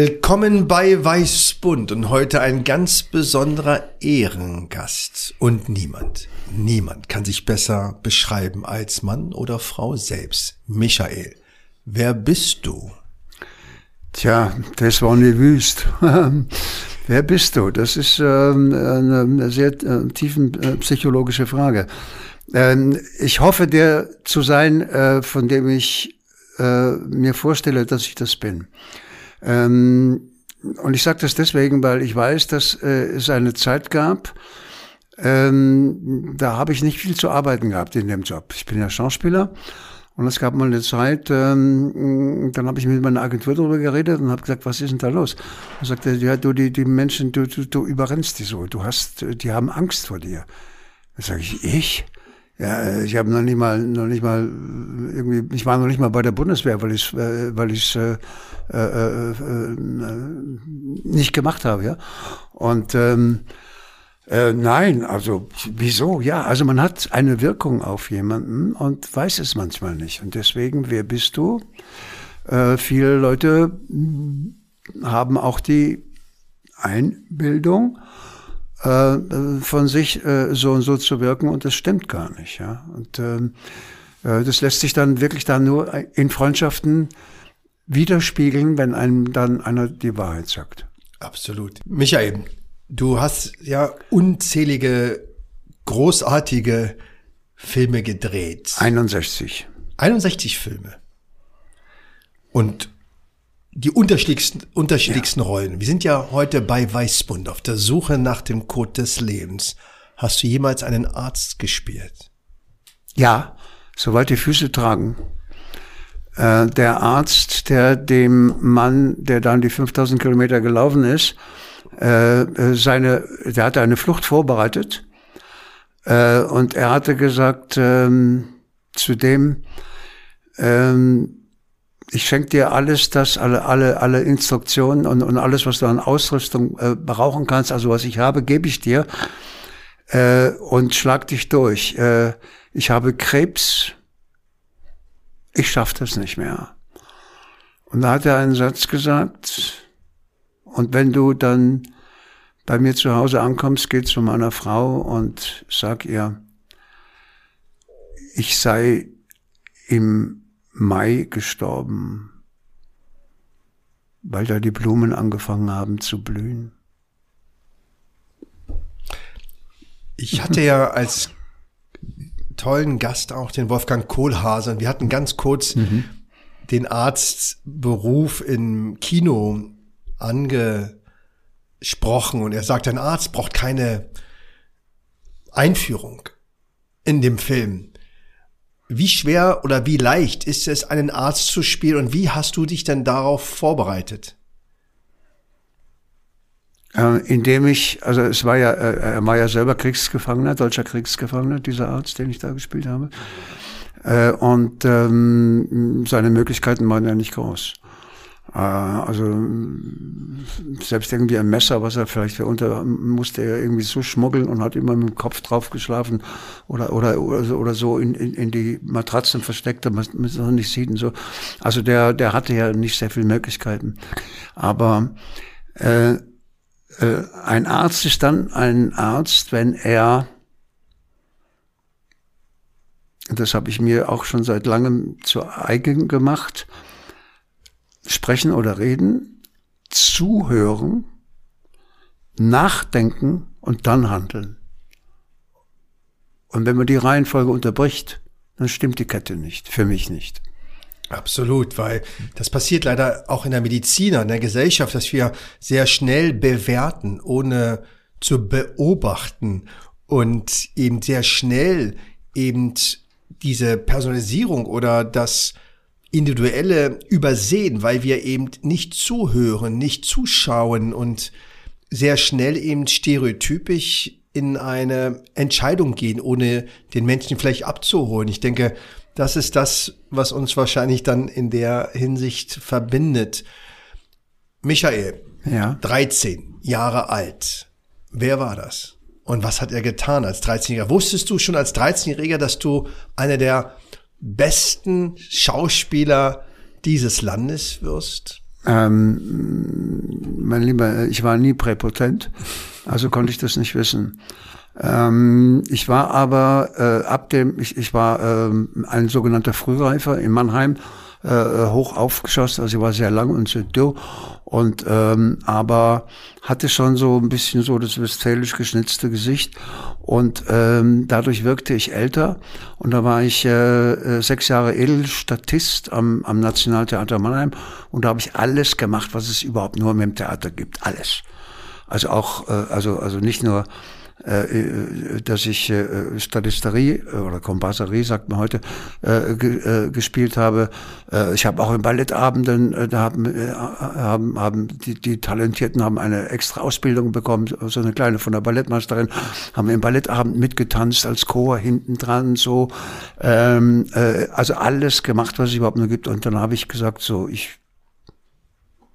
Willkommen bei Weißbund und heute ein ganz besonderer Ehrengast. Und niemand, niemand kann sich besser beschreiben als Mann oder Frau selbst. Michael, wer bist du? Tja, das war nicht wüst. wer bist du? Das ist ähm, eine sehr äh, tiefen äh, psychologische Frage. Ähm, ich hoffe, der zu sein, äh, von dem ich mir vorstelle, dass ich das bin. Ähm, und ich sage das deswegen, weil ich weiß, dass äh, es eine Zeit gab, ähm, da habe ich nicht viel zu arbeiten gehabt in dem Job. Ich bin ja Schauspieler und es gab mal eine Zeit, ähm, dann habe ich mit meiner Agentur darüber geredet und habe gesagt, was ist denn da los? Und sagte, ja, du, die, die Menschen, du, du, du überrennst die so, du hast, die haben Angst vor dir. Dann sage ich, ich? Ja, ich habe noch nicht mal, noch nicht mal irgendwie, ich war noch nicht mal bei der Bundeswehr, weil ich, äh, weil ich äh, äh, äh, nicht gemacht habe, ja. Und ähm, äh, nein, also wieso? Ja, also man hat eine Wirkung auf jemanden und weiß es manchmal nicht. Und deswegen, wer bist du? Äh, viele Leute haben auch die Einbildung äh, von sich äh, so und so zu wirken und das stimmt gar nicht. Ja? Und ähm, äh, das lässt sich dann wirklich dann nur in Freundschaften widerspiegeln, wenn einem dann einer die Wahrheit sagt. Absolut. Michael, du hast ja unzählige großartige Filme gedreht. 61. 61 Filme. Und die unterschiedlichsten, unterschiedlichsten ja. Rollen. Wir sind ja heute bei Weißbund auf der Suche nach dem Code des Lebens. Hast du jemals einen Arzt gespielt? Ja, soweit die Füße tragen. Äh, der Arzt, der dem Mann, der dann die 5000 Kilometer gelaufen ist, äh, äh, seine, der hatte eine Flucht vorbereitet. Äh, und er hatte gesagt ähm, zu dem, ähm, ich schenke dir alles, das, alle, alle, alle Instruktionen und, und alles, was du an Ausrüstung äh, brauchen kannst, also was ich habe, gebe ich dir äh, und schlag dich durch. Äh, ich habe Krebs, ich schaff das nicht mehr. Und da hat er einen Satz gesagt, und wenn du dann bei mir zu Hause ankommst, geh zu meiner Frau und sag ihr, ich sei im Mai gestorben, weil da die Blumen angefangen haben zu blühen. Ich hatte ja als tollen Gast auch den Wolfgang Kohlhase und wir hatten ganz kurz mhm. den Arztberuf im Kino angesprochen und er sagt, ein Arzt braucht keine Einführung in dem Film. Wie schwer oder wie leicht ist es, einen Arzt zu spielen und wie hast du dich denn darauf vorbereitet? Äh, indem ich, also es war ja, äh, er war ja selber Kriegsgefangener, deutscher Kriegsgefangener, dieser Arzt, den ich da gespielt habe. Äh, und ähm, seine Möglichkeiten waren ja nicht groß. Äh, also selbst irgendwie ein Messer, was er vielleicht unter musste er irgendwie so schmuggeln und hat immer mit dem Kopf drauf geschlafen oder oder oder so, in, in, in die Matratzen versteckt, damit man es noch nicht sieht und so. Also der der hatte ja nicht sehr viele Möglichkeiten, aber äh, äh, ein Arzt ist dann ein Arzt, wenn er das habe ich mir auch schon seit langem zu eigen gemacht sprechen oder reden, zuhören, nachdenken und dann handeln. Und wenn man die Reihenfolge unterbricht, dann stimmt die Kette nicht, für mich nicht. Absolut, weil das passiert leider auch in der Medizin, in der Gesellschaft, dass wir sehr schnell bewerten, ohne zu beobachten und eben sehr schnell eben diese Personalisierung oder das Individuelle übersehen, weil wir eben nicht zuhören, nicht zuschauen und sehr schnell eben stereotypisch in eine Entscheidung gehen, ohne den Menschen vielleicht abzuholen. Ich denke, das ist das, was uns wahrscheinlich dann in der Hinsicht verbindet. Michael, ja. 13 Jahre alt. Wer war das? Und was hat er getan als 13-Jähriger? Wusstest du schon als 13-Jähriger, dass du einer der besten Schauspieler dieses Landes wirst? Ähm, mein Lieber, ich war nie präpotent, also konnte ich das nicht wissen. Ähm, ich war aber äh, ab dem, ich, ich war ähm, ein sogenannter Frühreifer in Mannheim, äh, hoch aufgeschossen, also ich war sehr lang und sehr dürr. Und ähm, aber hatte schon so ein bisschen so das westfälisch geschnitzte Gesicht. Und ähm, dadurch wirkte ich älter. Und da war ich äh, äh, sechs Jahre Edelstatist am, am Nationaltheater Mannheim. Und da habe ich alles gemacht, was es überhaupt nur mit dem Theater gibt, alles. Also auch, äh, also also nicht nur äh, äh, dass ich äh, Statisterie oder Kompasserie, sagt man heute, gespielt habe. Ich habe auch in Ballettabenden, da haben, haben, haben die, die Talentierten haben eine extra Ausbildung bekommen, so eine kleine von der Ballettmeisterin, haben im Ballettabend mitgetanzt als Chor hinten dran, so. Ähm, also alles gemacht, was es überhaupt nur gibt. Und dann habe ich gesagt, so, ich,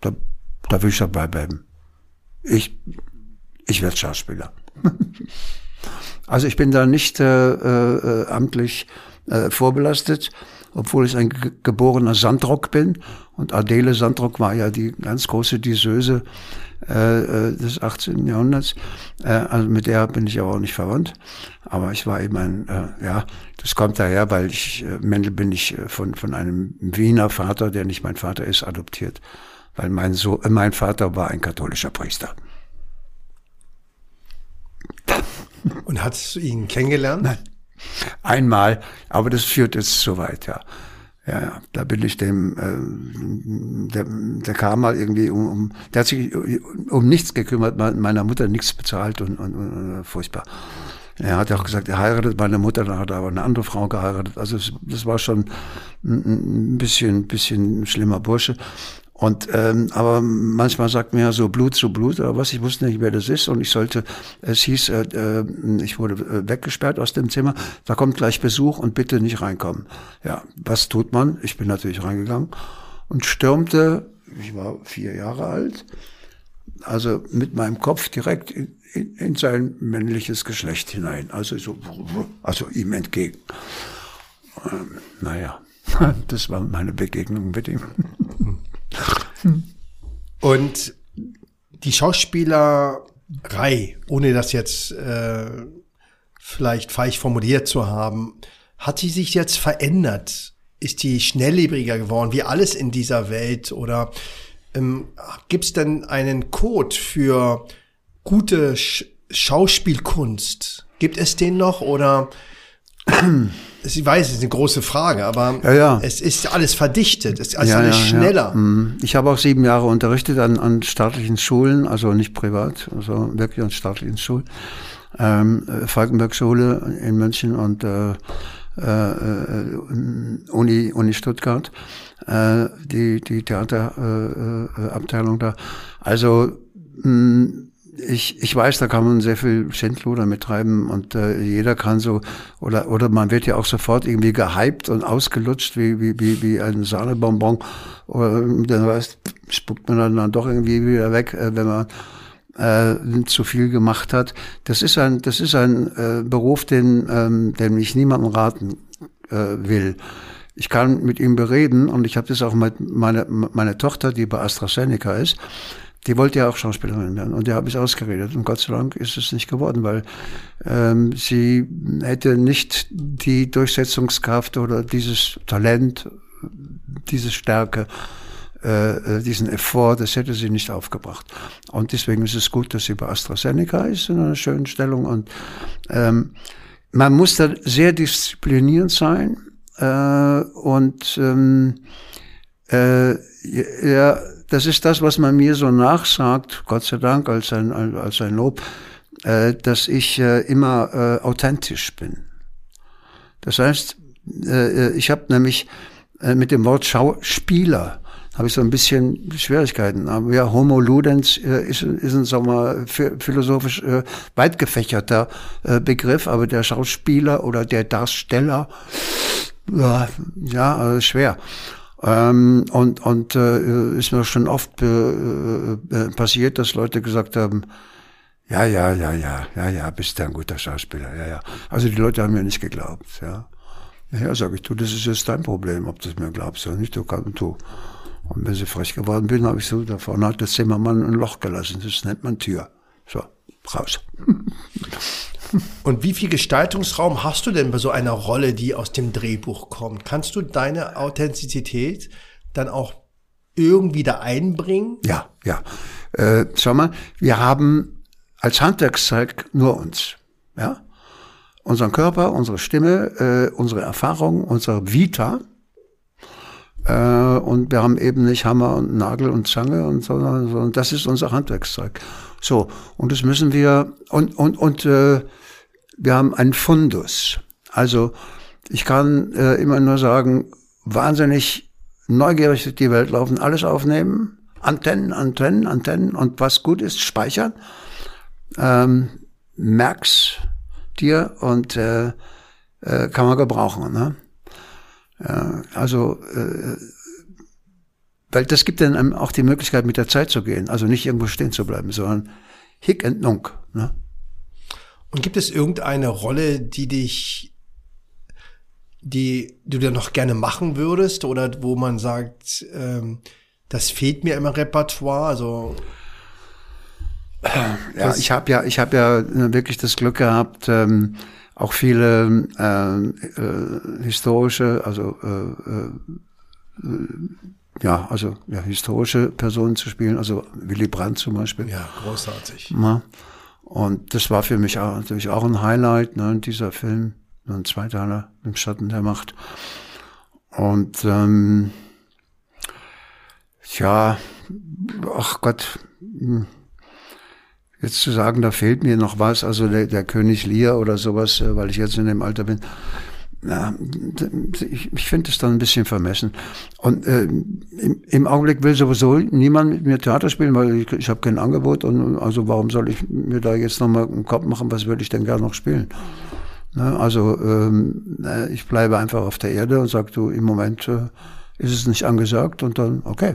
da, da will ich dabei bleiben. Ich, ich werde Schauspieler. also ich bin da nicht äh, äh, amtlich äh, vorbelastet, obwohl ich ein geborener Sandrock bin. Und Adele Sandrock war ja die ganz große Diseuse äh, äh des 18. Jahrhunderts. Äh, also mit der bin ich aber auch nicht verwandt. Aber ich war eben ein, äh, ja, das kommt daher, weil ich, äh, Mendel bin ich äh, von, von einem Wiener Vater, der nicht mein Vater ist, adoptiert. Weil mein, so äh, mein Vater war ein katholischer Priester. Und hast ihn kennengelernt? Nein. Einmal, aber das führt jetzt so weit, ja. Ja, ja, da bin ich dem, äh, der, der kam mal irgendwie um, um, der hat sich um nichts gekümmert, meiner Mutter nichts bezahlt und, und, und äh, furchtbar. Er hat auch gesagt, er heiratet meine Mutter, dann hat er aber eine andere Frau geheiratet. Also das, war schon ein bisschen, bisschen schlimmer Bursche. Und ähm, aber manchmal sagt mir ja so Blut zu Blut oder was, ich wusste nicht, wer das ist und ich sollte, es hieß, äh, äh, ich wurde äh, weggesperrt aus dem Zimmer, da kommt gleich Besuch und bitte nicht reinkommen. Ja, was tut man? Ich bin natürlich reingegangen und stürmte, ich war vier Jahre alt, also mit meinem Kopf direkt in, in, in sein männliches Geschlecht hinein, also so, also ihm entgegen. Ähm, naja, das war meine Begegnung mit ihm. Und die Schauspielerei, ohne das jetzt äh, vielleicht falsch formuliert zu haben, hat sie sich jetzt verändert? Ist die schnelllebiger geworden, wie alles in dieser Welt? Oder ähm, gibt es denn einen Code für gute Sch Schauspielkunst? Gibt es den noch oder ich weiß, es ist eine große Frage, aber ja, ja. es ist alles verdichtet, es ist alles, ja, alles schneller. Mhm. Ich habe auch sieben Jahre unterrichtet an, an staatlichen Schulen, also nicht privat, also wirklich an staatlichen Schulen. Ähm, Falkenberg-Schule in München und äh, äh, Uni, Uni Stuttgart, äh, die, die Theaterabteilung äh, da. Also mh, ich, ich weiß, da kann man sehr viel Schindluder mittreiben und äh, jeder kann so, oder, oder man wird ja auch sofort irgendwie gehypt und ausgelutscht wie, wie, wie, wie ein Sahnebonbon. Oder dann weißt, spuckt man dann, dann doch irgendwie wieder weg, äh, wenn man äh, zu viel gemacht hat. Das ist ein, das ist ein äh, Beruf, den, ähm, den ich niemandem raten äh, will. Ich kann mit ihm bereden und ich habe das auch mit meiner meine Tochter, die bei AstraZeneca ist, die wollte ja auch Schauspielerin werden und der habe ich ausgeredet. Und Gott sei Dank ist es nicht geworden, weil ähm, sie hätte nicht die Durchsetzungskraft oder dieses Talent, diese Stärke, äh, äh, diesen Effort, das hätte sie nicht aufgebracht. Und deswegen ist es gut, dass sie bei AstraZeneca ist in einer schönen Stellung. Und ähm, man muss da sehr disziplinierend sein äh, und ähm, äh, ja, das ist das, was man mir so nachsagt, Gott sei Dank, als ein, als ein Lob, äh, dass ich äh, immer äh, authentisch bin. Das heißt, äh, ich habe nämlich äh, mit dem Wort Schauspieler habe ich so ein bisschen Schwierigkeiten. Aber ja, Homo Ludens äh, ist, ist ein sagen wir, philosophisch äh, weit gefächerter äh, Begriff, aber der Schauspieler oder der Darsteller, ja, ja also schwer. Ähm, und und äh, ist mir schon oft äh, äh, passiert, dass Leute gesagt haben, ja, ja, ja, ja, ja, ja, bist du ein guter Schauspieler, ja, ja. Also die Leute haben mir nicht geglaubt, ja. Ja, sage ich, du, das ist jetzt dein Problem, ob du es mir glaubst oder nicht, du kannst, du. Und wenn sie frech geworden bin, habe ich so, da vorne hat der Zimmermann ein Loch gelassen, das nennt man Tür. So, raus. Und wie viel Gestaltungsraum hast du denn bei so einer Rolle, die aus dem Drehbuch kommt? Kannst du deine Authentizität dann auch irgendwie da einbringen? Ja, ja. Äh, schau mal, wir haben als Handwerkszeug nur uns. Ja? Unseren Körper, unsere Stimme, äh, unsere Erfahrung, unsere Vita. Äh, und wir haben eben nicht Hammer und Nagel und Zange und so, sondern das ist unser Handwerkszeug. So, und das müssen wir, und, und, und äh, wir haben einen Fundus. Also ich kann äh, immer nur sagen, wahnsinnig neugierig die Welt laufen, alles aufnehmen, Antennen, Antennen, Antennen und was gut ist, speichern. Ähm, merk's dir und äh, äh, kann man gebrauchen. Ne? Ja, also äh, weil das gibt dann auch die Möglichkeit, mit der Zeit zu gehen. Also nicht irgendwo stehen zu bleiben, sondern hick and nunk. Ne? Und gibt es irgendeine Rolle, die dich, die du dir noch gerne machen würdest oder wo man sagt, ähm, das fehlt mir im Repertoire? Also ja, ich habe ja, ich habe ja wirklich das Glück gehabt, ähm, auch viele äh, äh, historische, also äh, äh, ja, also ja, historische Personen zu spielen, also Willy Brandt zum Beispiel. Ja, großartig. Ja. Und das war für mich auch, natürlich auch ein Highlight, ne, dieser Film, ein Zweiteiler im Schatten der Macht. Und ähm, ja, ach Gott, hm, jetzt zu sagen, da fehlt mir noch was, also der, der König Lear oder sowas, äh, weil ich jetzt in dem Alter bin, ja, ich, ich finde es dann ein bisschen vermessen. Und äh, im, im, Augenblick will sowieso niemand mit mir Theater spielen, weil ich, ich habe kein Angebot. Und also warum soll ich mir da jetzt nochmal einen Kopf machen, was würde ich denn gerne noch spielen? Ne, also ähm, ich bleibe einfach auf der Erde und sage, du, im Moment äh, ist es nicht angesagt und dann, okay.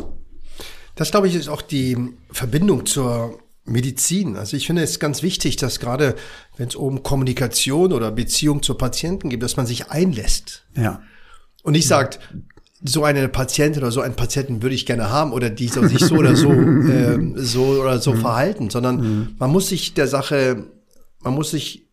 Das, glaube ich, ist auch die Verbindung zur Medizin. Also ich finde es ganz wichtig, dass gerade wenn es um Kommunikation oder Beziehung zu Patienten geht, dass man sich einlässt. Ja. Und nicht sagt, so eine Patientin oder so einen Patienten würde ich gerne haben oder die soll sich so oder so äh, so oder so mhm. verhalten, sondern mhm. man muss sich der Sache, man muss sich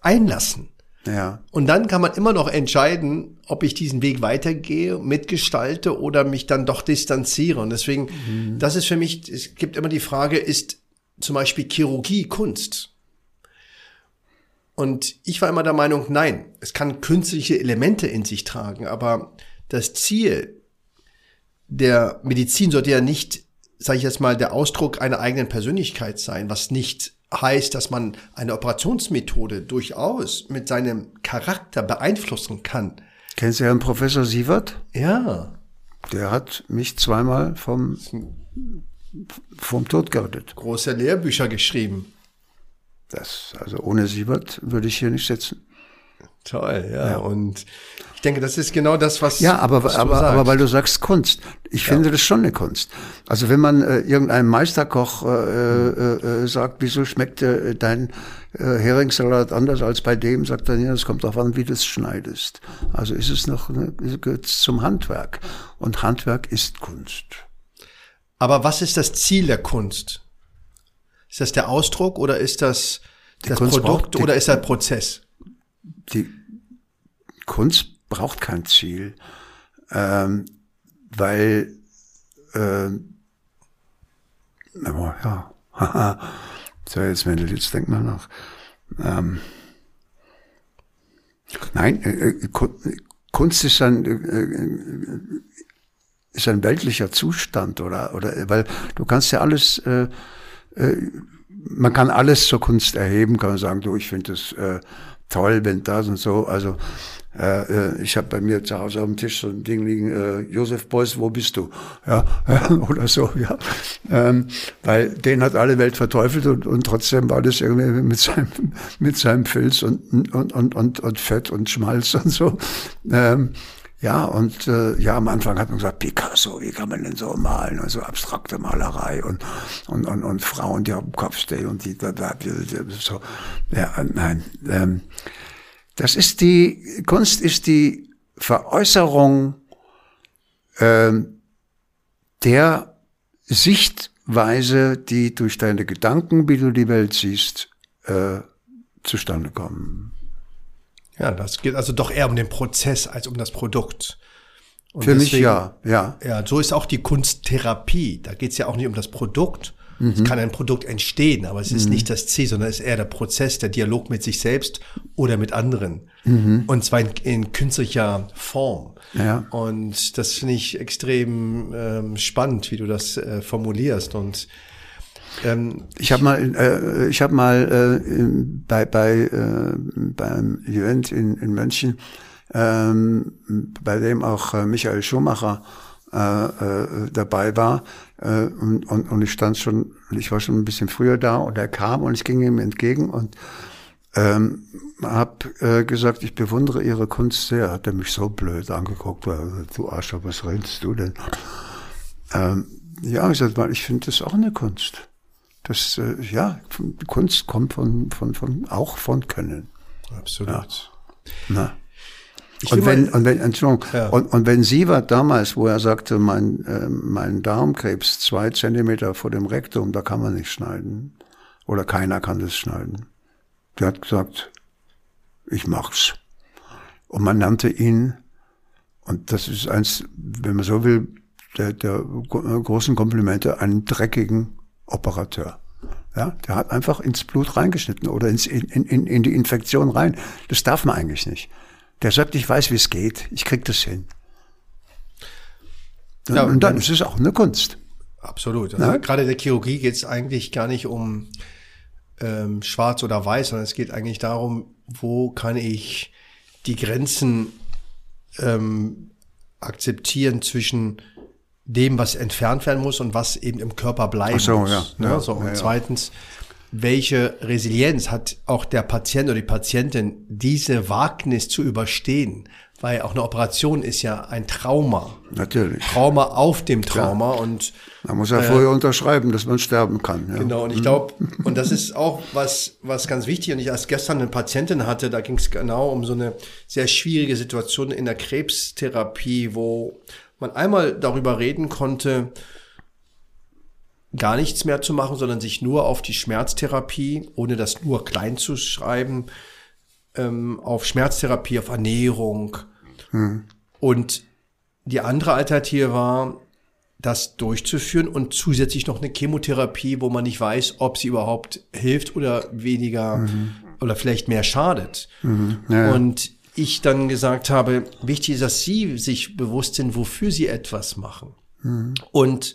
einlassen. Ja. Und dann kann man immer noch entscheiden, ob ich diesen Weg weitergehe, mitgestalte oder mich dann doch distanziere. Und deswegen, mhm. das ist für mich, es gibt immer die Frage, ist zum Beispiel Chirurgie Kunst? Und ich war immer der Meinung, nein, es kann künstliche Elemente in sich tragen, aber das Ziel der Medizin sollte ja nicht, sage ich jetzt mal, der Ausdruck einer eigenen Persönlichkeit sein, was nicht heißt, dass man eine Operationsmethode durchaus mit seinem Charakter beeinflussen kann. Kennst du Herrn Professor Sievert? Ja. Der hat mich zweimal vom, vom Tod gerettet. Große Lehrbücher geschrieben. Das, also ohne Sievert würde ich hier nicht sitzen. Toll, ja. ja. Und ich denke, das ist genau das, was. Ja, aber, was aber, aber weil du sagst Kunst. Ich ja. finde das schon eine Kunst. Also wenn man äh, irgendeinem Meisterkoch äh, äh, äh, sagt, wieso schmeckt äh, dein äh, Heringssalat anders als bei dem, sagt er, ja, das kommt darauf an, wie du es schneidest. Also ist es noch, ne, gehört zum Handwerk. Und Handwerk ist Kunst. Aber was ist das Ziel der Kunst? Ist das der Ausdruck oder ist das die das Kunst Produkt die, oder ist das der Prozess? Die Kunst braucht kein Ziel, ähm, weil äh, aber ja, so jetzt wenn du jetzt denk mal nach. Ähm, nein, äh, äh Kunst ist ein äh, äh, ist ein weltlicher Zustand oder oder weil du kannst ja alles äh, äh, man kann alles zur Kunst erheben, kann man sagen, du, ich finde es äh, toll, wenn das und so, also Äh, äh, ich habe bei mir zu Hause auf dem Tisch so ein Ding liegen, äh, Josef Beuys, wo bist du? Ja, oder so, ja. Ähm, weil den hat alle Welt verteufelt und, und trotzdem war das irgendwie mit seinem, mit seinem Filz und, und, und, und, und Fett und Schmalz und so. Ähm, ja, und äh, ja, am Anfang hat man gesagt, Picasso, wie kann man denn so malen? Also abstrakte Malerei und, und, und, und Frauen, die auf dem Kopf stehen und die da, da, so. Ja, nein. Ähm, das ist die, Kunst ist die Veräußerung ähm, der Sichtweise, die durch deine Gedanken, wie du die Welt siehst, äh, zustande kommen. Ja, das geht also doch eher um den Prozess als um das Produkt. Und Für deswegen, mich ja, ja. Ja, so ist auch die Kunsttherapie. Da geht es ja auch nicht um das Produkt. Mhm. Es kann ein Produkt entstehen, aber es ist mhm. nicht das Ziel, sondern es ist eher der Prozess, der Dialog mit sich selbst oder mit anderen. Mhm. Und zwar in, in, künstlicher Form. Ja. Und das finde ich extrem ähm, spannend, wie du das äh, formulierst. Und ähm, ich habe mal, äh, ich habe mal äh, bei bei äh, beim Event in, in München, ähm, bei dem auch äh, Michael Schumacher äh, äh, dabei war äh, und, und, und ich stand schon, ich war schon ein bisschen früher da und er kam und ich ging ihm entgegen und ähm, habe äh, gesagt, ich bewundere Ihre Kunst sehr. Hat er mich so blöd angeguckt, weil, du Arsch, was redest du denn? Ähm, ja, ich sagte mal, ich finde das auch eine Kunst. Das, äh, ja, Kunst kommt von, von, von, auch von Können. Absolut. Ja. Na. Und wenn, und wenn, Entschuldigung, ja. und, und wenn Sie war damals, wo er sagte, mein, äh, mein Darmkrebs zwei Zentimeter vor dem Rektum, da kann man nicht schneiden. Oder keiner kann das schneiden. Der hat gesagt, ich mach's. Und man nannte ihn, und das ist eins, wenn man so will, der, der großen Komplimente, einen dreckigen Operateur. Ja, der hat einfach ins Blut reingeschnitten oder ins, in, in, in die Infektion rein. Das darf man eigentlich nicht. Der sagt, ich weiß, wie es geht, ich krieg das hin. Ja, und dann ist es auch eine Kunst. Absolut. Also ja? Gerade der Chirurgie geht es eigentlich gar nicht um ähm, schwarz oder weiß, sondern es geht eigentlich darum, wo kann ich die Grenzen ähm, akzeptieren zwischen dem, was entfernt werden muss und was eben im Körper bleiben so, muss. Ja, ne? ja, so, und ja, zweitens, welche Resilienz hat auch der Patient oder die Patientin, diese Wagnis zu überstehen? Weil auch eine Operation ist ja ein Trauma. Natürlich. Trauma auf dem Trauma Klar. und man muss ja äh, vorher unterschreiben, dass man sterben kann. Ja. Genau, und ich glaube, und das ist auch was, was ganz wichtig. Und ich als gestern eine Patientin hatte, da ging es genau um so eine sehr schwierige Situation in der Krebstherapie, wo man einmal darüber reden konnte, gar nichts mehr zu machen, sondern sich nur auf die Schmerztherapie, ohne das nur klein zu schreiben, ähm, auf Schmerztherapie, auf Ernährung. Hm. Und die andere Alternative war, das durchzuführen und zusätzlich noch eine Chemotherapie, wo man nicht weiß, ob sie überhaupt hilft oder weniger mhm. oder vielleicht mehr schadet. Mhm. Ja, und ich dann gesagt habe, wichtig ist, dass Sie sich bewusst sind, wofür Sie etwas machen. Mhm. Und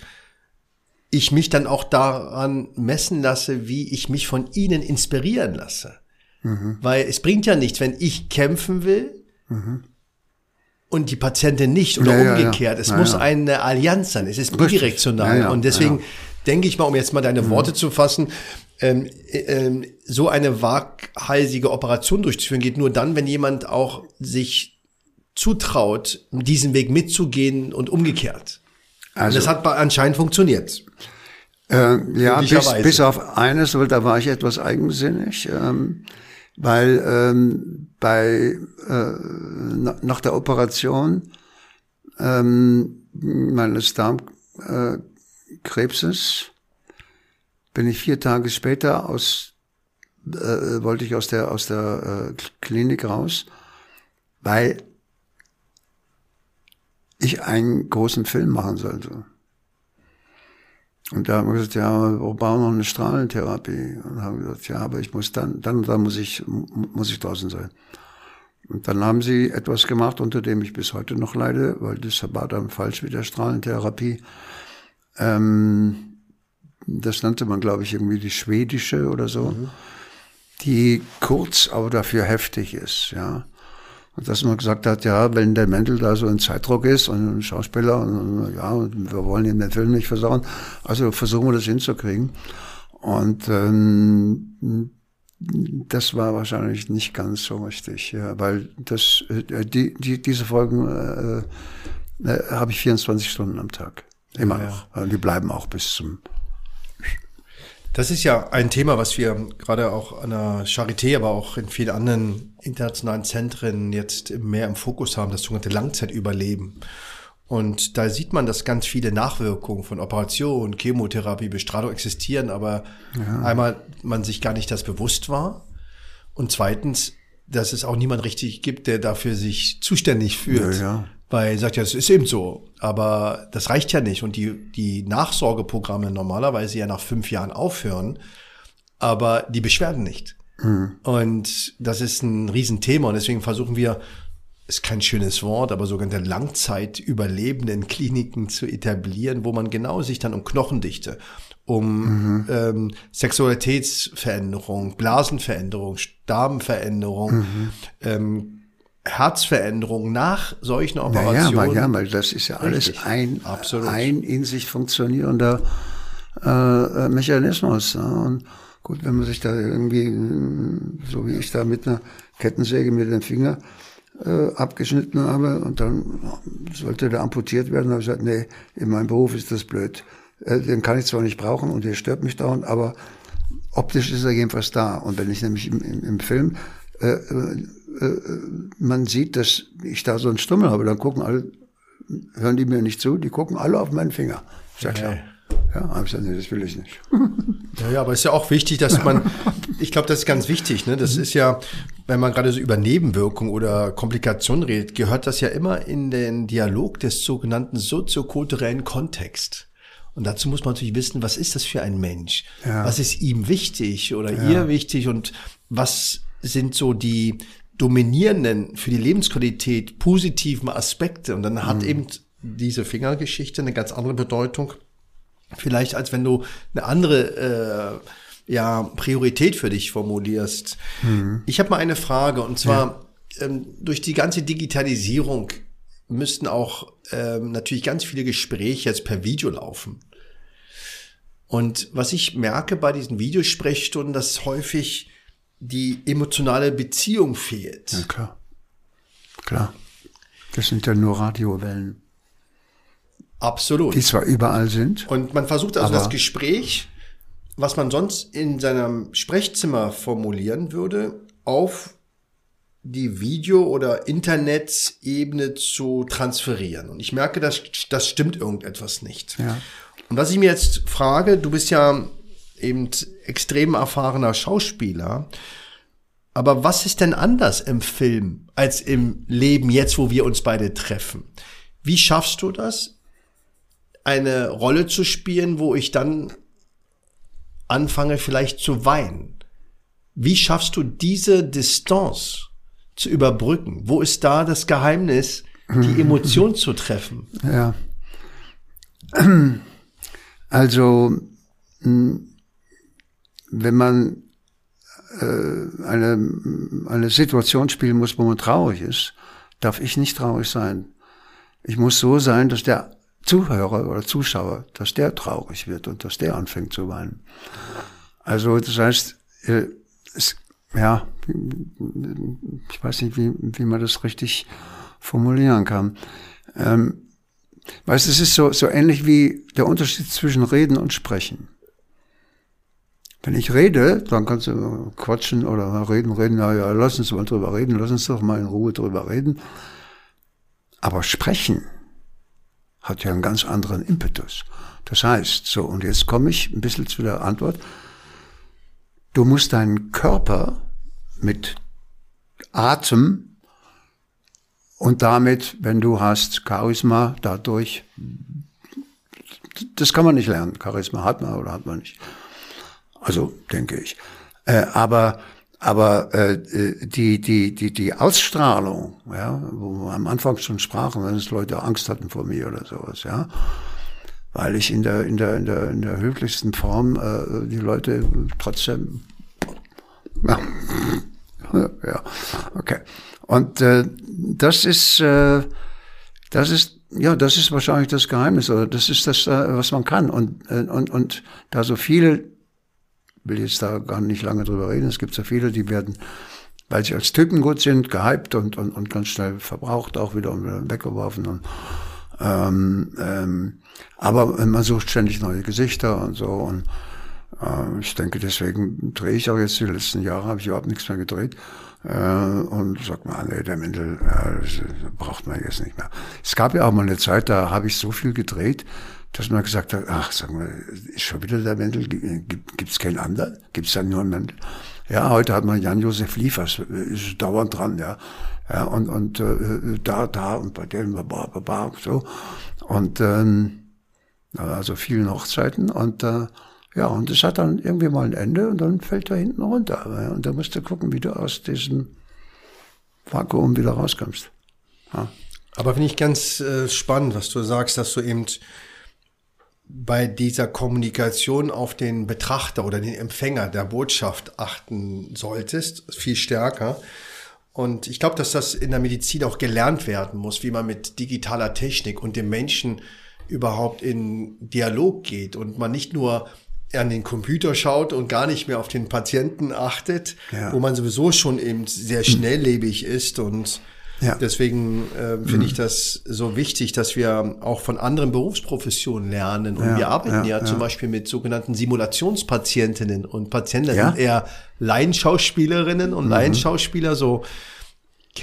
ich mich dann auch daran messen lasse, wie ich mich von Ihnen inspirieren lasse. Mhm. Weil es bringt ja nichts, wenn ich kämpfen will mhm. und die Patientin nicht oder ja, umgekehrt. Ja, ja. Es muss eine Allianz sein. Es ist bidirektional. Und deswegen denke ich mal, um jetzt mal deine mhm. Worte zu fassen, ähm, ähm, so eine waghalsige Operation durchzuführen geht nur dann, wenn jemand auch sich zutraut, diesen Weg mitzugehen und umgekehrt. Also, und das hat anscheinend funktioniert. Äh, ja, bis, bis auf eines, da war ich etwas eigensinnig, ähm, weil ähm, bei äh, nach der Operation ähm, meines Darmkrebses bin ich vier Tage später aus, äh, wollte ich aus der, aus der äh, Klinik raus, weil ich einen großen Film machen sollte. Und da haben wir gesagt, ja, wir brauchen noch eine Strahlentherapie. Und haben gesagt, ja, aber ich muss dann, dann dann muss ich, muss ich draußen sein. Und dann haben sie etwas gemacht, unter dem ich bis heute noch leide, weil das war dann falsch mit der Strahlentherapie. Ähm, das nannte man, glaube ich, irgendwie die schwedische oder so, mhm. die kurz, aber dafür heftig ist, ja. Und dass man gesagt hat, ja, wenn der Mendel da so ein Zeitdruck ist und ein Schauspieler und ja, wir wollen ihm den Film nicht versauen, also versuchen wir das hinzukriegen. Und ähm, das war wahrscheinlich nicht ganz so richtig, ja, weil das, äh, die, die, diese Folgen äh, äh, habe ich 24 Stunden am Tag. Immer ja, noch. Ja. Die bleiben auch bis zum das ist ja ein Thema, was wir gerade auch an der Charité, aber auch in vielen anderen internationalen Zentren jetzt mehr im Fokus haben, das sogenannte Langzeitüberleben. Und da sieht man, dass ganz viele Nachwirkungen von Operation, Chemotherapie, Bestrahlung existieren, aber ja. einmal man sich gar nicht das bewusst war und zweitens, dass es auch niemand richtig gibt, der dafür sich zuständig fühlt. Ja, ja. Weil sagt ja, es ist eben so, aber das reicht ja nicht und die die Nachsorgeprogramme normalerweise ja nach fünf Jahren aufhören, aber die Beschwerden nicht. Mhm. Und das ist ein Riesenthema und deswegen versuchen wir ist kein schönes Wort, aber sogenannte Langzeitüberlebenden Kliniken zu etablieren, wo man genau sich dann um Knochendichte, um mhm. ähm, Sexualitätsveränderung, Blasenveränderung, Darmveränderung, mhm. ähm, Herzveränderung nach solchen Operationen. Ja, ja, ja, weil das ist ja alles Richtig. ein, Absolut. ein in sich funktionierender äh, äh Mechanismus. Ja. Und gut, wenn man sich da irgendwie, so wie ich da mit einer Kettensäge mit dem Finger äh, abgeschnitten habe und dann sollte der amputiert werden. Habe ich gesagt, nee, in meinem Beruf ist das blöd. Äh, den kann ich zwar nicht brauchen und der stört mich dauernd, aber optisch ist er jedenfalls da. Und wenn ich nämlich im, im, im Film äh, äh, äh man sieht, dass ich da so einen Stummel habe, dann gucken alle, hören die mir nicht zu, die gucken alle auf meinen Finger. Ich sag, okay. Ja, habe ich gesagt, nee, das will ich nicht. Ja, ja, aber es ist ja auch wichtig, dass man, ich glaube, das ist ganz wichtig, ne? Das ist ja, wenn man gerade so über Nebenwirkungen oder Komplikationen redet, gehört das ja immer in den Dialog des sogenannten soziokulturellen Kontext. Und dazu muss man natürlich wissen, was ist das für ein Mensch? Ja. Was ist ihm wichtig oder ja. ihr wichtig und was sind so die dominierenden für die Lebensqualität positiven Aspekte? Und dann hat mhm. eben diese Fingergeschichte eine ganz andere Bedeutung Vielleicht als wenn du eine andere äh, ja, Priorität für dich formulierst. Mhm. Ich habe mal eine Frage und zwar ja. ähm, durch die ganze Digitalisierung müssten auch ähm, natürlich ganz viele Gespräche jetzt per Video laufen. Und was ich merke bei diesen Videosprechstunden, dass häufig die emotionale Beziehung fehlt. Ja, klar. Klar. Das sind ja nur Radiowellen. Absolut. Die zwar überall sind. Und man versucht also das Gespräch, was man sonst in seinem Sprechzimmer formulieren würde, auf die Video- oder Internetebene zu transferieren. Und ich merke, dass das stimmt irgendetwas nicht. Ja. Und was ich mir jetzt frage, du bist ja eben extrem erfahrener Schauspieler. Aber was ist denn anders im Film als im Leben jetzt, wo wir uns beide treffen? Wie schaffst du das, eine Rolle zu spielen, wo ich dann anfange vielleicht zu weinen. Wie schaffst du diese Distanz zu überbrücken? Wo ist da das Geheimnis, die Emotion zu treffen? Ja. Also, hm, wenn man äh, eine, eine Situation spielen muss, wo man traurig ist, darf ich nicht traurig sein. Ich muss so sein, dass der Zuhörer oder Zuschauer, dass der traurig wird und dass der anfängt zu weinen. Also das heißt, äh, es, ja, ich weiß nicht, wie, wie man das richtig formulieren kann. Ähm, weißt, es ist so, so ähnlich wie der Unterschied zwischen Reden und Sprechen. Wenn ich rede, dann kannst du quatschen oder reden, reden, na ja, lass uns mal drüber reden, lass uns doch mal in Ruhe drüber reden. Aber sprechen, hat ja einen ganz anderen Impetus. Das heißt, so, und jetzt komme ich ein bisschen zu der Antwort. Du musst deinen Körper mit Atem und damit, wenn du hast Charisma, dadurch, das kann man nicht lernen. Charisma hat man oder hat man nicht. Also, denke ich. Äh, aber aber äh, die, die, die, die Ausstrahlung, ja, wo wir am Anfang schon sprachen, wenn es Leute Angst hatten vor mir oder sowas, ja, weil ich in der, in der, in der, in der höflichsten Form äh, die Leute trotzdem, ja, ja okay. Und äh, das ist, äh, das ist, ja, das ist wahrscheinlich das Geheimnis oder das ist das, äh, was man kann. Und, äh, und, und da so viele, will jetzt da gar nicht lange drüber reden, es gibt so viele, die werden, weil sie als Typen gut sind, gehypt und, und, und ganz schnell verbraucht auch wieder und wieder weggeworfen. Und, ähm, ähm, aber man sucht ständig neue Gesichter und so. Und äh, ich denke, deswegen drehe ich auch jetzt die letzten Jahre, habe ich überhaupt nichts mehr gedreht. Äh, und sagt man, nee, der Mendel das braucht man jetzt nicht mehr. Es gab ja auch mal eine Zeit, da habe ich so viel gedreht, dass man gesagt hat, ach, sag mal, ist schon wieder der Mendel, gibt es keinen anderen? Gibt es da nur einen Mendel? Ja, heute hat man Jan-Josef Liefers, ist dauernd dran, ja. Ja, und, und äh, da, da und bei dem, ba, ba, ba, so. Und ähm, also vielen Hochzeiten und äh, ja, und es hat dann irgendwie mal ein Ende und dann fällt er hinten runter. Und da musst du gucken, wie du aus diesem Vakuum wieder rauskommst. Ja. Aber finde ich ganz äh, spannend, was du sagst, dass du eben bei dieser Kommunikation auf den Betrachter oder den Empfänger der Botschaft achten solltest, viel stärker. Und ich glaube, dass das in der Medizin auch gelernt werden muss, wie man mit digitaler Technik und dem Menschen überhaupt in Dialog geht und man nicht nur an den Computer schaut und gar nicht mehr auf den Patienten achtet, ja. wo man sowieso schon eben sehr schnelllebig ist und ja. deswegen äh, finde mhm. ich das so wichtig, dass wir auch von anderen Berufsprofessionen lernen und ja, wir arbeiten ja, zum Beispiel mit sogenannten Simulationspatientinnen und Patienten, sind eher Laienschauspielerinnen und mhm. Laienschauspieler, so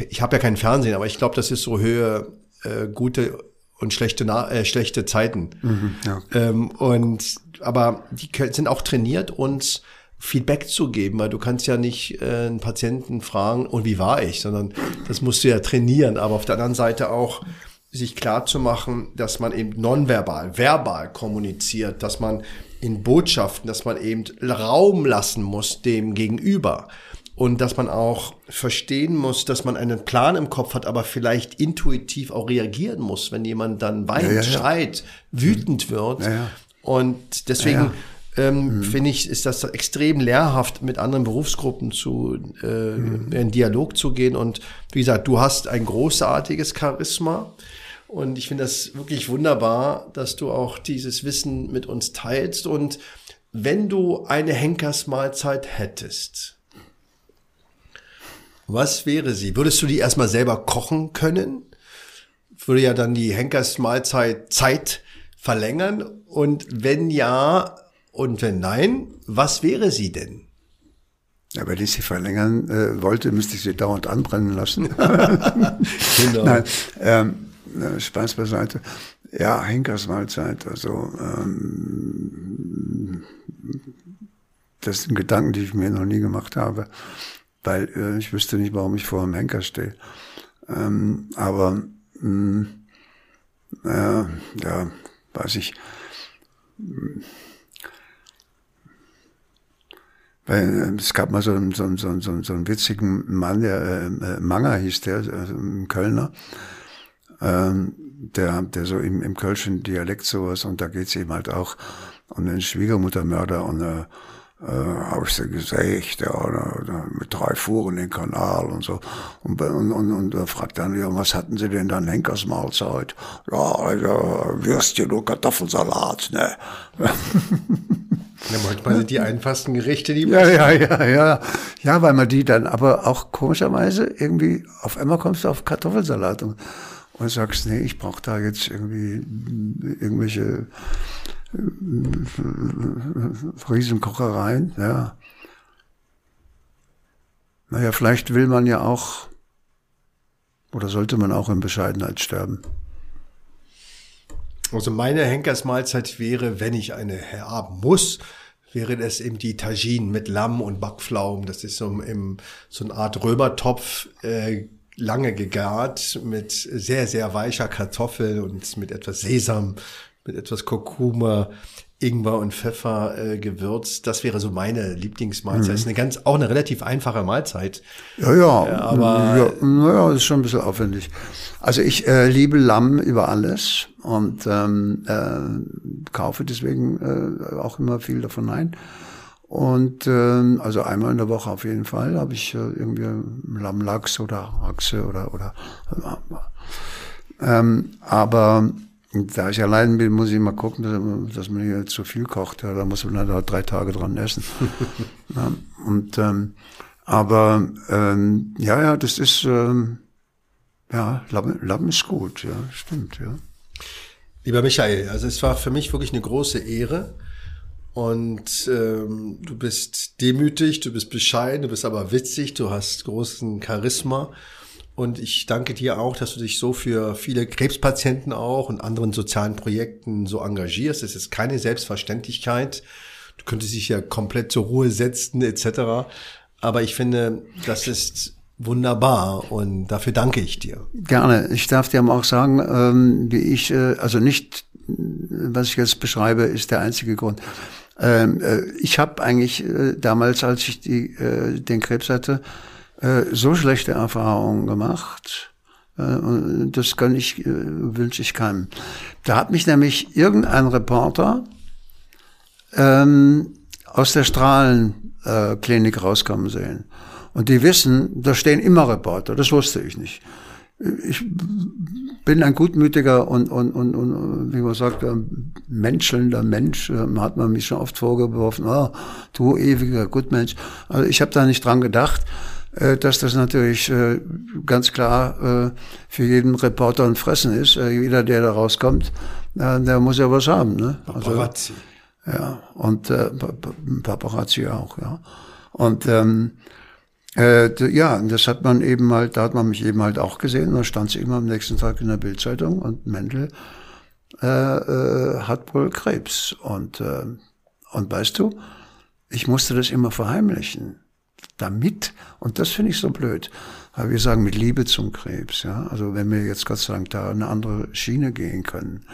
ich habe ja kein Fernsehen, aber ich glaube, das ist so Höhe äh, gute und schlechte, äh, schlechte Zeiten. Mhm, ja. ähm, und aber die sind auch trainiert, uns Feedback zu geben, weil du kannst ja nicht äh, einen Patienten fragen, und wie war ich, sondern das musst du ja trainieren. Aber auf der anderen Seite auch sich klar zu machen, dass man eben nonverbal, verbal kommuniziert, dass man in Botschaften, dass man eben Raum lassen muss dem Gegenüber und dass man auch verstehen muss, dass man einen Plan im Kopf hat, aber vielleicht intuitiv auch reagieren muss, wenn jemand dann weint, ja, ja, ja. schreit, wütend wird. Und deswegen ähm, mhm. finde ich, ist das extrem lehrhaft, mit anderen Berufsgruppen zu äh, mhm. in Dialog zu gehen. Und wie gesagt, du hast ein großartiges Charisma. Und ich finde das wirklich wunderbar, dass du auch dieses Wissen mit uns teilst. Und wenn du eine Henkersmahlzeit hättest, was wäre sie? Würdest du die erstmal selber kochen können? Würde ja dann die Henkersmahlzeit Zeit verlängern? Und wenn ja und wenn nein, was wäre sie denn? Ja, wenn ich sie verlängern äh, wollte, müsste ich sie dauernd anbrennen lassen. genau. Nein, ähm, Spaß beiseite. Ja, Henkersmahlzeit, also ähm, das sind Gedanken, die ich mir noch nie gemacht habe weil äh, ich wüsste nicht, warum ich vor einem Henker stehe. Ähm, aber mh, äh, ja, weiß ich. Weil, äh, es gab mal so, einen, so, so, so, so einen witzigen Mann, der äh, äh Manger hieß der, also ein Kölner, ähm, der, der so im, im Kölschen Dialekt sowas, und da geht's eben halt auch um den Schwiegermuttermörder und äh, äh, habe ich sie gesägt, ja, oder, mit drei Fuhren den Kanal und so. Und, und, und, und er fragt dann, ja, was hatten Sie denn dann Henkersmahlzeit? Ja, also, Würstchen und Kartoffelsalat, ne. Ja, manchmal sind die einfachsten Gerichte die Ja, ja, ja, ja. Ja, weil man die dann aber auch komischerweise irgendwie, auf einmal kommst du auf Kartoffelsalat und, und sagst, nee, ich brauche da jetzt irgendwie irgendwelche Riesenkochereien, ja. Naja, vielleicht will man ja auch, oder sollte man auch in Bescheidenheit sterben. Also meine Henkersmahlzeit wäre, wenn ich eine haben muss, wäre das eben die Tagine mit Lamm und Backpflaumen. Das ist so, im, so eine Art Römertopf, äh, lange gegart mit sehr, sehr weicher Kartoffel und mit etwas Sesam mit etwas Kurkuma, Ingwer und Pfeffer äh, gewürzt. Das wäre so meine Lieblingsmahlzeit. Mhm. Ist eine ganz, auch eine relativ einfache Mahlzeit. Ja, ja. Äh, aber ja, naja, ist schon ein bisschen aufwendig. Also ich äh, liebe Lamm über alles und ähm, äh, kaufe deswegen äh, auch immer viel davon ein. Und äh, also einmal in der Woche auf jeden Fall habe ich äh, irgendwie Lammlachs oder Achse oder oder äh, ähm, aber da ich allein bin, muss ich mal gucken, dass, dass man hier zu viel kocht. Ja, da muss man halt drei Tage dran essen. ja, und ähm, aber ähm, ja, ja, das ist ähm, ja Lappen, Lappen ist gut, ja, stimmt, ja. Lieber Michael, also es war für mich wirklich eine große Ehre. Und ähm, du bist demütig, du bist bescheiden, du bist aber witzig, du hast großen Charisma. Und ich danke dir auch, dass du dich so für viele Krebspatienten auch und anderen sozialen Projekten so engagierst. Es ist keine Selbstverständlichkeit. Du könntest dich ja komplett zur Ruhe setzen etc. Aber ich finde, das ist wunderbar und dafür danke ich dir. Gerne. Ich darf dir auch sagen, ähm, wie ich, äh, also nicht, was ich jetzt beschreibe, ist der einzige Grund. Ähm, äh, ich habe eigentlich äh, damals, als ich die, den Krebs hatte, äh, so schlechte Erfahrungen gemacht. Äh, das kann ich, äh, wünsche ich keinem. Da hat mich nämlich irgendein Reporter ähm, aus der Strahlenklinik rauskommen sehen. Und die wissen, da stehen immer Reporter. Das wusste ich nicht. Ich bin ein gutmütiger und, und, und, und wie man sagt, menschelnder Mensch. Hat man mich schon oft vorgeworfen, oh, du ewiger Gutmensch. Also ich habe da nicht dran gedacht. Äh, dass das natürlich äh, ganz klar äh, für jeden Reporter ein Fressen ist. Jeder, der da rauskommt, der muss ja was haben. Ne? Also, Paparazzi. Ja, und äh, Paparazzi auch, ja. Und ähm, äh, ja, das hat man eben halt, da hat man mich eben halt auch gesehen. Da stand es immer am nächsten Tag in der Bildzeitung und Mendel äh, äh, hat wohl Krebs. Und, äh, und weißt du, ich musste das immer verheimlichen damit, und das finde ich so blöd, weil wir sagen mit Liebe zum Krebs, ja, also wenn wir jetzt Gott sei Dank da eine andere Schiene gehen können,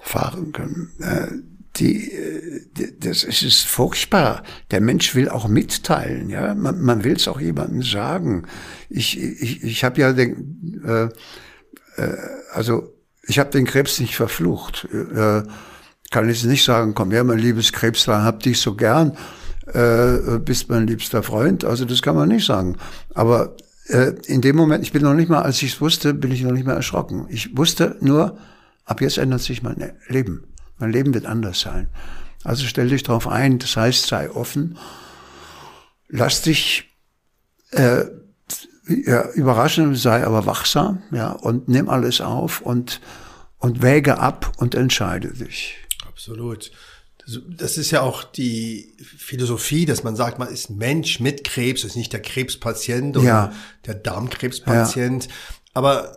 fahren können, äh, die, äh, das ist furchtbar. Der Mensch will auch mitteilen, ja. Man, man will es auch jemandem sagen. Ich, ich, ich habe ja den, äh, äh, also ich habe den Krebs nicht verflucht. Äh, kann ich nicht sagen, komm her, mein liebes Krebslein, hab dich so gern äh, bist mein liebster Freund. Also das kann man nicht sagen. Aber äh, in dem Moment, ich bin noch nicht mal, als ich es wusste, bin ich noch nicht mehr erschrocken. Ich wusste nur, ab jetzt ändert sich mein Leben. Mein Leben wird anders sein. Also stell dich darauf ein, das heißt, sei offen, lass dich äh, ja, überraschen, sei aber wachsam, ja, und nimm alles auf und, und wäge ab und entscheide dich. Absolut. Das ist ja auch die Philosophie, dass man sagt, man ist Mensch mit Krebs, ist nicht der Krebspatient oder ja. der Darmkrebspatient. Ja. Aber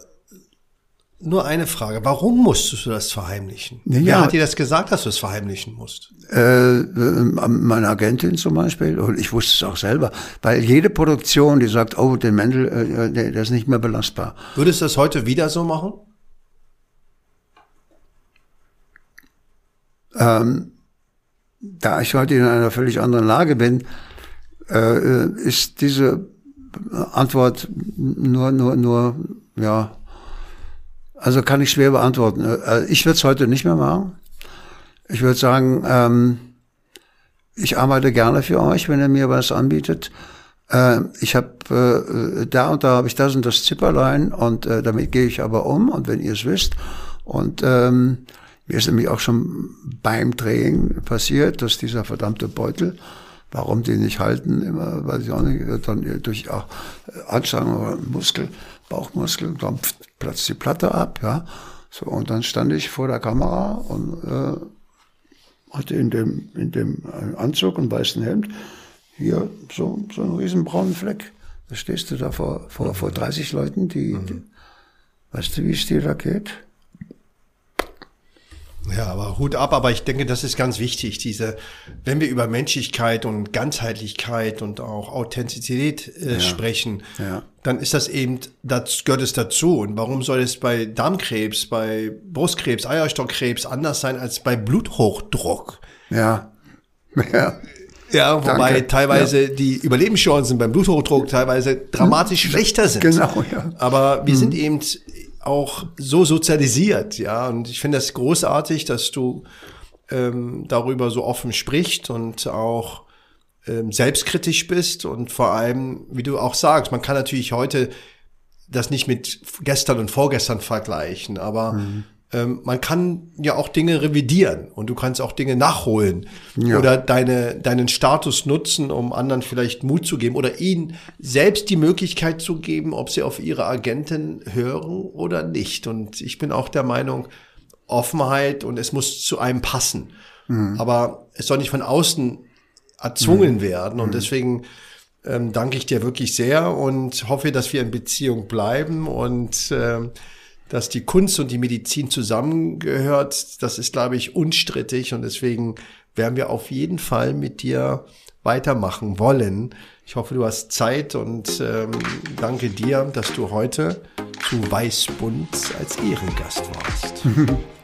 nur eine Frage, warum musstest du das verheimlichen? Ja. Wer hat dir das gesagt, dass du es verheimlichen musst? Äh, meine Agentin zum Beispiel, und ich wusste es auch selber, weil jede Produktion, die sagt, oh, der Mendel, äh, der, der ist nicht mehr belastbar. Würdest du das heute wieder so machen? Ähm, da ich heute in einer völlig anderen Lage bin, äh, ist diese Antwort nur, nur, nur, ja, also kann ich schwer beantworten. Äh, ich würde es heute nicht mehr machen. Ich würde sagen, ähm, ich arbeite gerne für euch, wenn ihr mir was anbietet. Äh, ich habe äh, da und da habe ich das und das Zipperlein und äh, damit gehe ich aber um. Und wenn ihr es wisst und ähm, mir ist nämlich auch schon beim Drehen passiert, dass dieser verdammte Beutel, warum die nicht halten, immer, weiß ich auch nicht, dann durch auch Anstrengung oder Muskel, Bauchmuskel, dann platzt die Platte ab, ja. So, und dann stand ich vor der Kamera und äh, hatte in dem, in dem Anzug und weißen Hemd hier so, so einen riesen braunen Fleck. Da stehst du da vor, vor, vor 30 Leuten, die, mhm. die weißt du, wie es dir da geht? Ja, aber Hut ab, aber ich denke, das ist ganz wichtig, diese, wenn wir über Menschlichkeit und Ganzheitlichkeit und auch Authentizität äh, ja. sprechen, ja. dann ist das eben, das gehört es dazu. Und warum soll es bei Darmkrebs, bei Brustkrebs, Eierstockkrebs anders sein als bei Bluthochdruck? Ja. Ja. Ja, wobei Danke. teilweise ja. die Überlebenschancen beim Bluthochdruck teilweise dramatisch hm. schlechter sind. Genau, ja. Aber wir mhm. sind eben auch so sozialisiert, ja. Und ich finde das großartig, dass du ähm, darüber so offen sprichst und auch ähm, selbstkritisch bist und vor allem, wie du auch sagst, man kann natürlich heute das nicht mit gestern und vorgestern vergleichen, aber mhm. Ähm, man kann ja auch Dinge revidieren und du kannst auch Dinge nachholen ja. oder deine, deinen Status nutzen, um anderen vielleicht Mut zu geben oder ihnen selbst die Möglichkeit zu geben, ob sie auf ihre Agentin hören oder nicht. Und ich bin auch der Meinung, Offenheit und es muss zu einem passen. Mhm. Aber es soll nicht von außen erzwungen mhm. werden und mhm. deswegen ähm, danke ich dir wirklich sehr und hoffe, dass wir in Beziehung bleiben und ähm, dass die Kunst und die Medizin zusammengehört. Das ist, glaube ich, unstrittig und deswegen werden wir auf jeden Fall mit dir weitermachen wollen. Ich hoffe, du hast Zeit und ähm, danke dir, dass du heute zu Weißbund als Ehrengast warst.